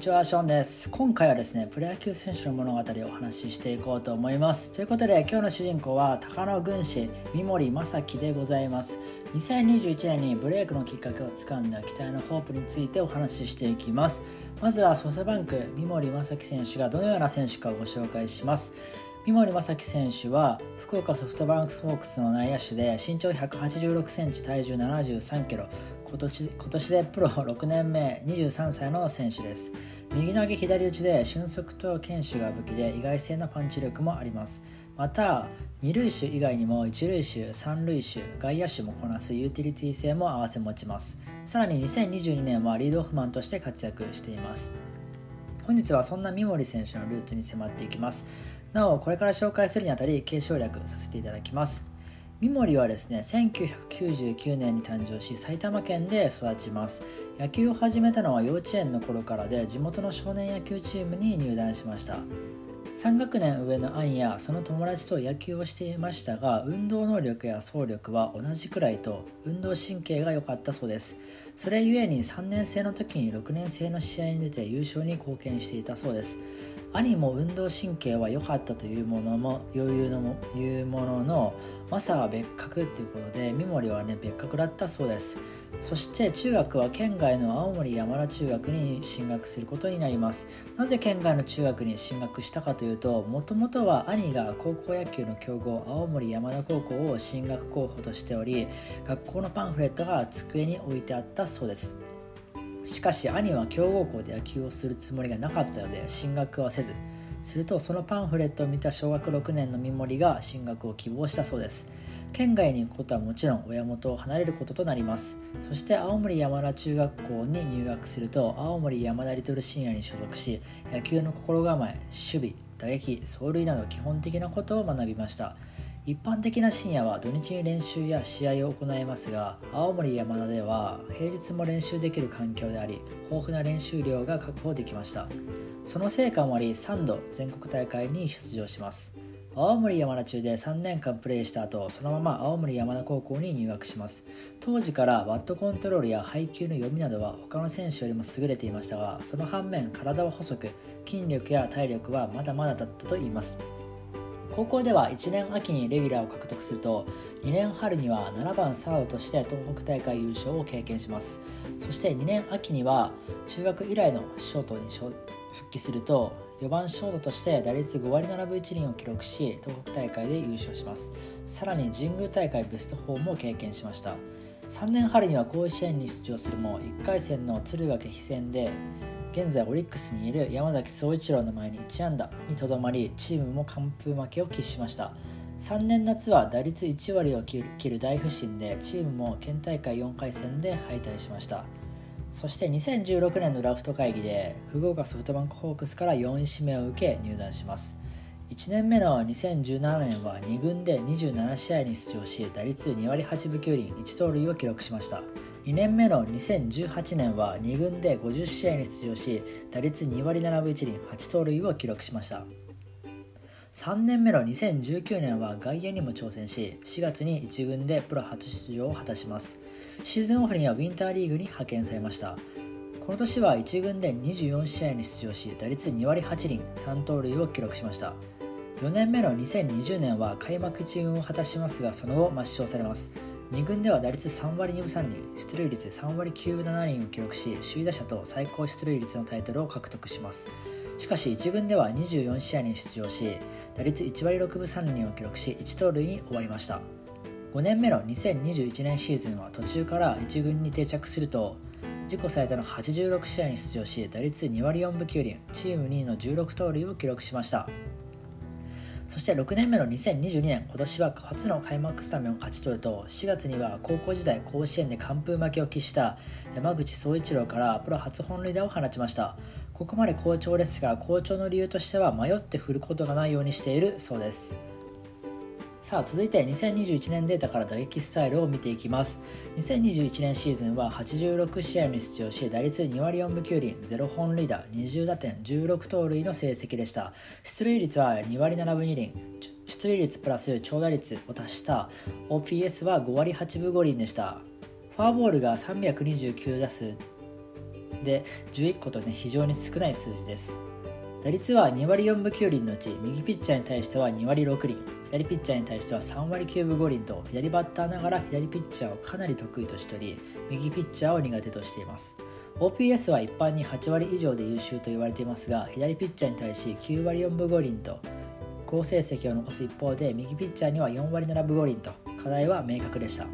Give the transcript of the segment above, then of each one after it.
にちは、ショーンです。今回はですね、プロ野球選手の物語をお話ししていこうと思います。ということで、今日の主人公は高野軍師三森正樹でございます。2021年にブレイクのきっかけをつかんだ期待のホープについてお話ししていきます。まずはソフトバンク三森正樹選手がどのような選手かをご紹介します。三森正樹選手は福岡ソフトバンクホークスの内野手で身長186センチ体重73キロ。今年今年でプロ6年目23歳の選手です。右投げ左打ちで俊足と堅守が武器で意外性のパンチ力もあります。また二塁手以外にも一塁手三塁手外野手もこなすユーティリティ性も併せ持ちます。さらに2022年はリードオフマンとして活躍しています。本日はそんな三森選手のルーツに迫っていきます。なおこれから紹介するにあたり継承略させていただきます。三森はですね1999年に誕生し埼玉県で育ちます。野球を始めたのは幼稚園の頃からで地元の少年野球チームに入団しました。3学年上の兄やその友達と野球をしていましたが運動能力や走力は同じくらいと運動神経が良かったそうです。それゆえに3年生の時に6年生の試合に出て優勝に貢献していたそうです。兄も運動神経は良かったというものも余裕のもいうもののマサは別格ということで三森はね別格だったそうです。そして中学は県外の青森山田中学に進学することになります。なぜ県外の中学に進学したかというともともとは兄が高校野球の強豪青森山田高校を進学候補としており学校のパンフレットが机に置いてあったそうです。しかし兄は強豪校で野球をするつもりがなかったので進学はせず。するとそのパンフレットを見た小学6年の三森が進学を希望したそうです。県外に行くことはもちろん親元を離れることとなります。そして青森山田中学校に入学すると青森山田リトルシニアに所属し野球の心構え守備打撃走塁など基本的なことを学びました。一般的な深夜は土日に練習や試合を行いますが青森山田では平日も練習できる環境であり豊富な練習量が確保できました。その成果もあり3度全国大会に出場します。青森山田中で3年間プレーした後そのまま青森山田高校に入学します。当時からバットコントロールや配球の読みなどは他の選手よりも優れていましたがその反面体は細く筋力や体力はまだまだだったといいます。高校では1年秋にレギュラーを獲得すると2年春には7番サードとして東北大会優勝を経験します。そして2年秋には中学以来のショートに復帰すると4番ショートとして打率5割7分1厘を記録し東北大会で優勝します。さらに神宮大会ベスト4も経験しました。3年春には甲子園に出場するも1回戦の敦賀気比戦で現在オリックスにいる山崎総一郎の前に1安打にとどまりチームも完封負けを喫しました。3年夏は打率1割を切る大不振でチームも県大会4回戦で敗退しました。そして2016年のラフト会議で福岡ソフトバンクホークスから4位指名を受け入団します。1年目の2017年は2軍で27試合に出場し打率2割8分9厘1盗塁を記録しました。2年目の2018年は2軍で50試合に出場し打率2割7分1厘8盗塁を記録しました。3年目の2019年は外野にも挑戦し4月に1軍でプロ初出場を果たします。シーズンオフにはウィンターリーグに派遣されました。この年は1軍で24試合に出場し打率2割8厘3盗塁を記録しました。4年目の2020年は開幕1軍を果たしますがその後抹消されます。2軍では打率3割2分3厘出塁率3割9分7厘を記録し首位打者と最高出塁率のタイトルを獲得します。しかし1軍では24試合に出場し打率1割6分3厘を記録し1盗塁に終わりました。5年目の2021年シーズンは途中から1軍に定着すると自己最多の86試合に出場し打率2割4分9厘チーム2位の16盗塁を記録しました。そして6年目の2022年今年は初の開幕スタメンを勝ち取ると4月には高校時代甲子園で完封負けを喫した山口総一郎からプロ初本塁打を放ちました。ここまで好調ですが好調の理由としては迷って振ることがないようにしているそうです。さあ続いて2021年データから打撃スタイルを見ていきます。2021年シーズンは86試合に出場し打率2割4分9厘0本塁打20打点16盗塁の成績でした。出塁率は2割7分2厘出塁率プラス長打率を足した。OPS は5割8分5厘でした。フォアボールが329打数で11個とね非常に少ない数字です。打率は2割4分9厘のうち右ピッチャーに対しては2割6厘。左ピッチャーに対しては3割9分5厘と左バッターながら左ピッチャーをかなり得意としており右ピッチャーを苦手としています。OPS は一般に8割以上で優秀と言われていますが左ピッチャーに対し9割4分5厘と好成績を残す一方で右ピッチャーには4割7分5厘と課題は明確でした。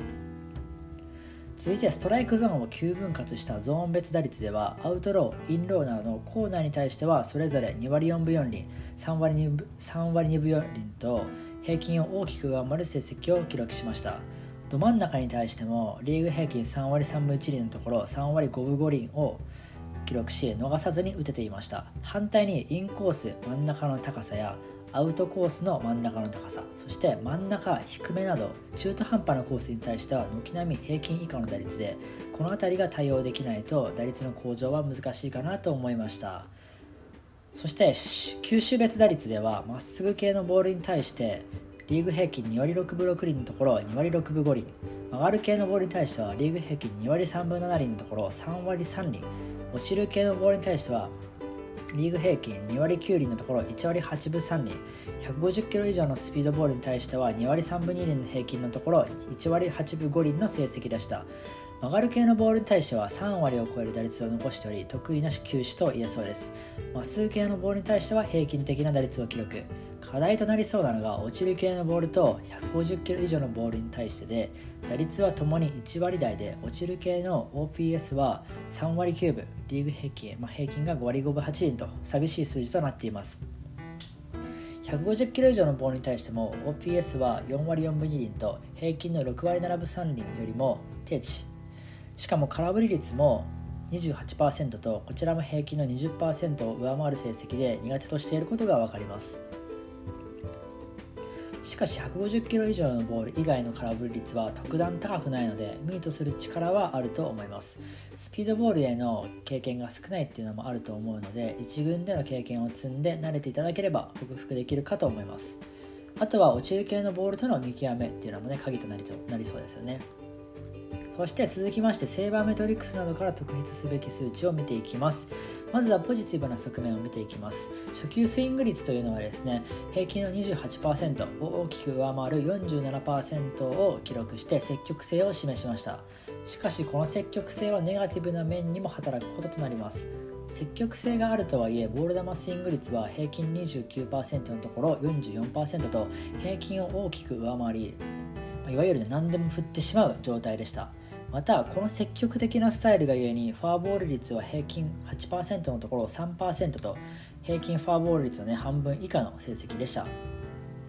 続いてストライクゾーンを9分割したゾーン別打率ではアウトロー、インローなどのコーナーに対してはそれぞれ2割4分4厘、3割 ,2 分3割2分4厘と平均を大きく上回る成績を記録しました。ど真ん中に対してもリーグ平均3割3分1厘のところ3割5分5厘を記録し逃さずに打てていました反対にインコース真ん中の高さやアウトコースの真ん中の高さそして真ん中低めなど中途半端なコースに対しては軒並み平均以下の打率でこの辺りが対応できないと打率の向上は難しいかなと思いました。そして球種別打率ではまっすぐ系のボールに対してリーグ平均2割6分6厘のところ2割6分5厘。曲がる系のボールに対してはリーグ平均2割3分7厘のところ3割3厘。落ちる系のボールに対してはリーグ平均2割9厘のところ1割8分3厘150キロ以上のスピードボールに対しては2割3分2厘の平均のところ1割8分5厘の成績でした。曲がる系のボールに対しては3割を超える打率を残しており得意な球種と言えそうです。まっすぐ系のボールに対しては平均的な打率を記録。課題となりそうなのが落ちる系のボールと150キロ以上のボールに対してで打率はともに1割台で落ちる系の OPS は3割9分リーグ平均、まあ、平均が5割5分8厘と寂しい数字となっています。150キロ以上のボールに対しても OPS は4割4分2厘と平均の6割7分3厘よりも低値しかも空振り率も28%とこちらも平均の20%を上回る成績で苦手としていることが分かります。しかし150キロ以上のボール以外の空振り率は特段高くないのでミートする力はあると思います。スピードボールへの経験が少ないっていうのもあると思うので1軍での経験を積んで慣れていただければ克服できるかと思います。あとは落ちる系のボールとの見極めっていうのもね鍵となりとなりそうですよね。そして続きましてセーバーメトリックスなどから特筆すべき数値を見ていきます。まずはポジティブな側面を見ていきます。初球スイング率というのはですね平均の28%を大きく上回る47%を記録して積極性を示しました。しかしこの積極性はネガティブな面にも働くこととなります。積極性があるとはいえボール球スイング率は平均29%のところ44%と平均を大きく上回りいわゆる何でも振ってしまう状態でした。またこの積極的なスタイルがゆえにフォアボール率は平均8%のところを3%と平均フォアボール率の、ね、半分以下の成績でした。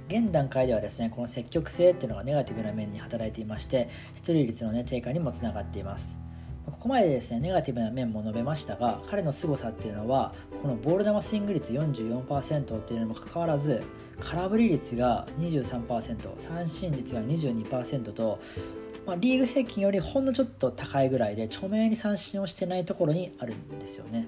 現段階ではですねこの積極性っていうのがネガティブな面に働いていまして出塁率の、ね、低下にもつながっています。ここまでですねネガティブな面も述べましたが彼の凄さっていうのはこのボール球スイング率44%っていうのにもかかわらず空振り率が23%三振率が22%とまあ、リーグ平均よりほんのちょっと高いぐらいで著名に三振をしてないところにあるんですよね。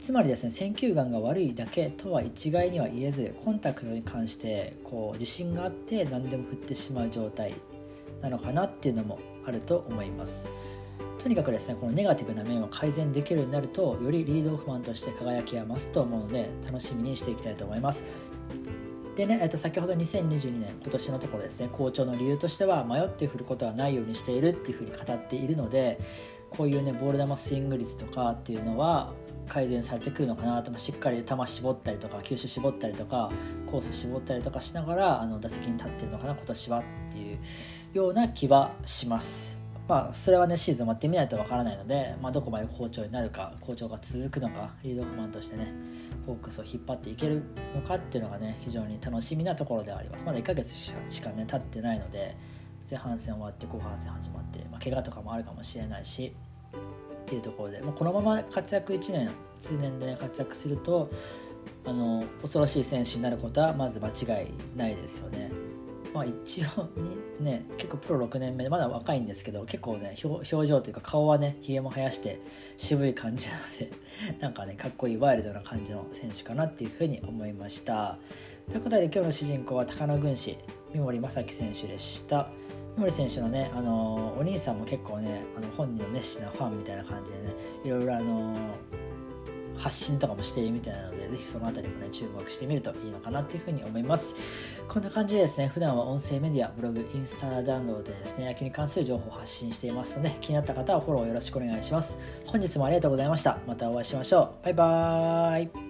つまりですね選球眼が悪いだけとは一概には言えずコンタクトに関してこう自信があって何でも振ってしまう状態なのかなっていうのもあると思います。とにかくですねこのネガティブな面を改善できるようになるとよりリードオフマンとして輝きは増すと思うので楽しみにしていきたいと思いますでね、えっと、先ほど2022年今年のところですね好調の理由としては迷って振ることはないようにしているっていうふうに語っているのでこういうねボール球スイング率とかっていうのは改善されてくるのかなとしっかり球絞ったりとか球種絞ったりとかコース絞ったりとかしながらあの打席に立ってるのかな今年はっていうような気はします。まあ、それはねシーズン終わってみないとわからないので、まあ、どこまで好調になるか好調が続くのかリードオフマンとしてねホークスを引っ張っていけるのかっていうのがね非常に楽しみなところではありますまだ1ヶ月しかね経ってないので前半戦終わって後半戦始まって、まあ、怪我とかもあるかもしれないしっていうところで、まあ、このまま活躍1年通年で、ね、活躍するとあの恐ろしい選手になることはまず間違いないですよね。まあ、一応にね 結構プロ6年目でまだ若いんですけど結構ね表情というか顔はねひげも生やして渋い感じなので なんかねかっこいいワイルドな感じの選手かなっていうふうに思いました。ということで今日の主人公は高野軍師三森正樹選手でした。三森選手のね、あのお兄さんも結構ねあの本人の熱心なファンみたいな感じでねいろいろあの発信とかもしているみたいなので、ぜひそのあたりもね、注目してみるといいのかなっていうふうに思います。こんな感じでですね、普段は音声メディア、ブログ、インスタダウンロードでですね、野球に関する情報を発信していますので、気になった方はフォローよろしくお願いします。本日もありがとうございました。またお会いしましょう。バイバーイ。